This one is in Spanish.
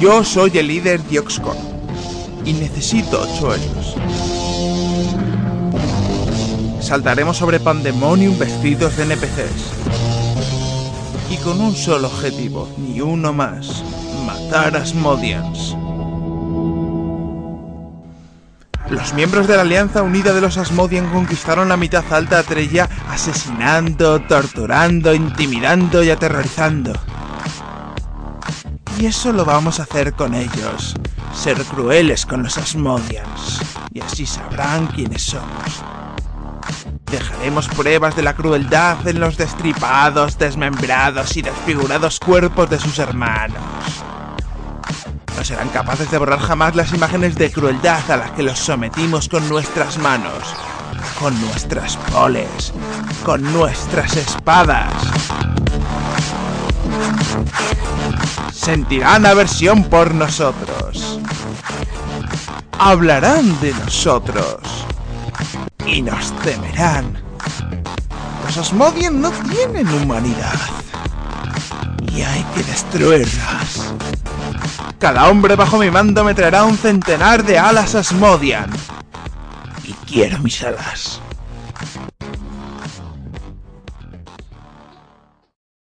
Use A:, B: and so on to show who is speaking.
A: Yo soy el líder Dioxcon y necesito ocho héroes. Saltaremos sobre Pandemonium vestidos de NPCs. Y con un solo objetivo, ni uno más. Matar a Asmodians. Los miembros de la Alianza Unida de los Asmodian conquistaron la mitad alta de asesinando, torturando, intimidando y aterrorizando. Y eso lo vamos a hacer con ellos. Ser crueles con los Asmodians. Y así sabrán quiénes somos. Dejaremos pruebas de la crueldad en los destripados, desmembrados y desfigurados cuerpos de sus hermanos. No serán capaces de borrar jamás las imágenes de crueldad a las que los sometimos con nuestras manos, con nuestras poles, con nuestras espadas. Sentirán aversión por nosotros. Hablarán de nosotros. Y nos temerán. Los Asmodian no tienen humanidad. Y hay que destruirlas. Cada hombre bajo mi mando me traerá un centenar de alas Asmodian. Y quiero mis alas.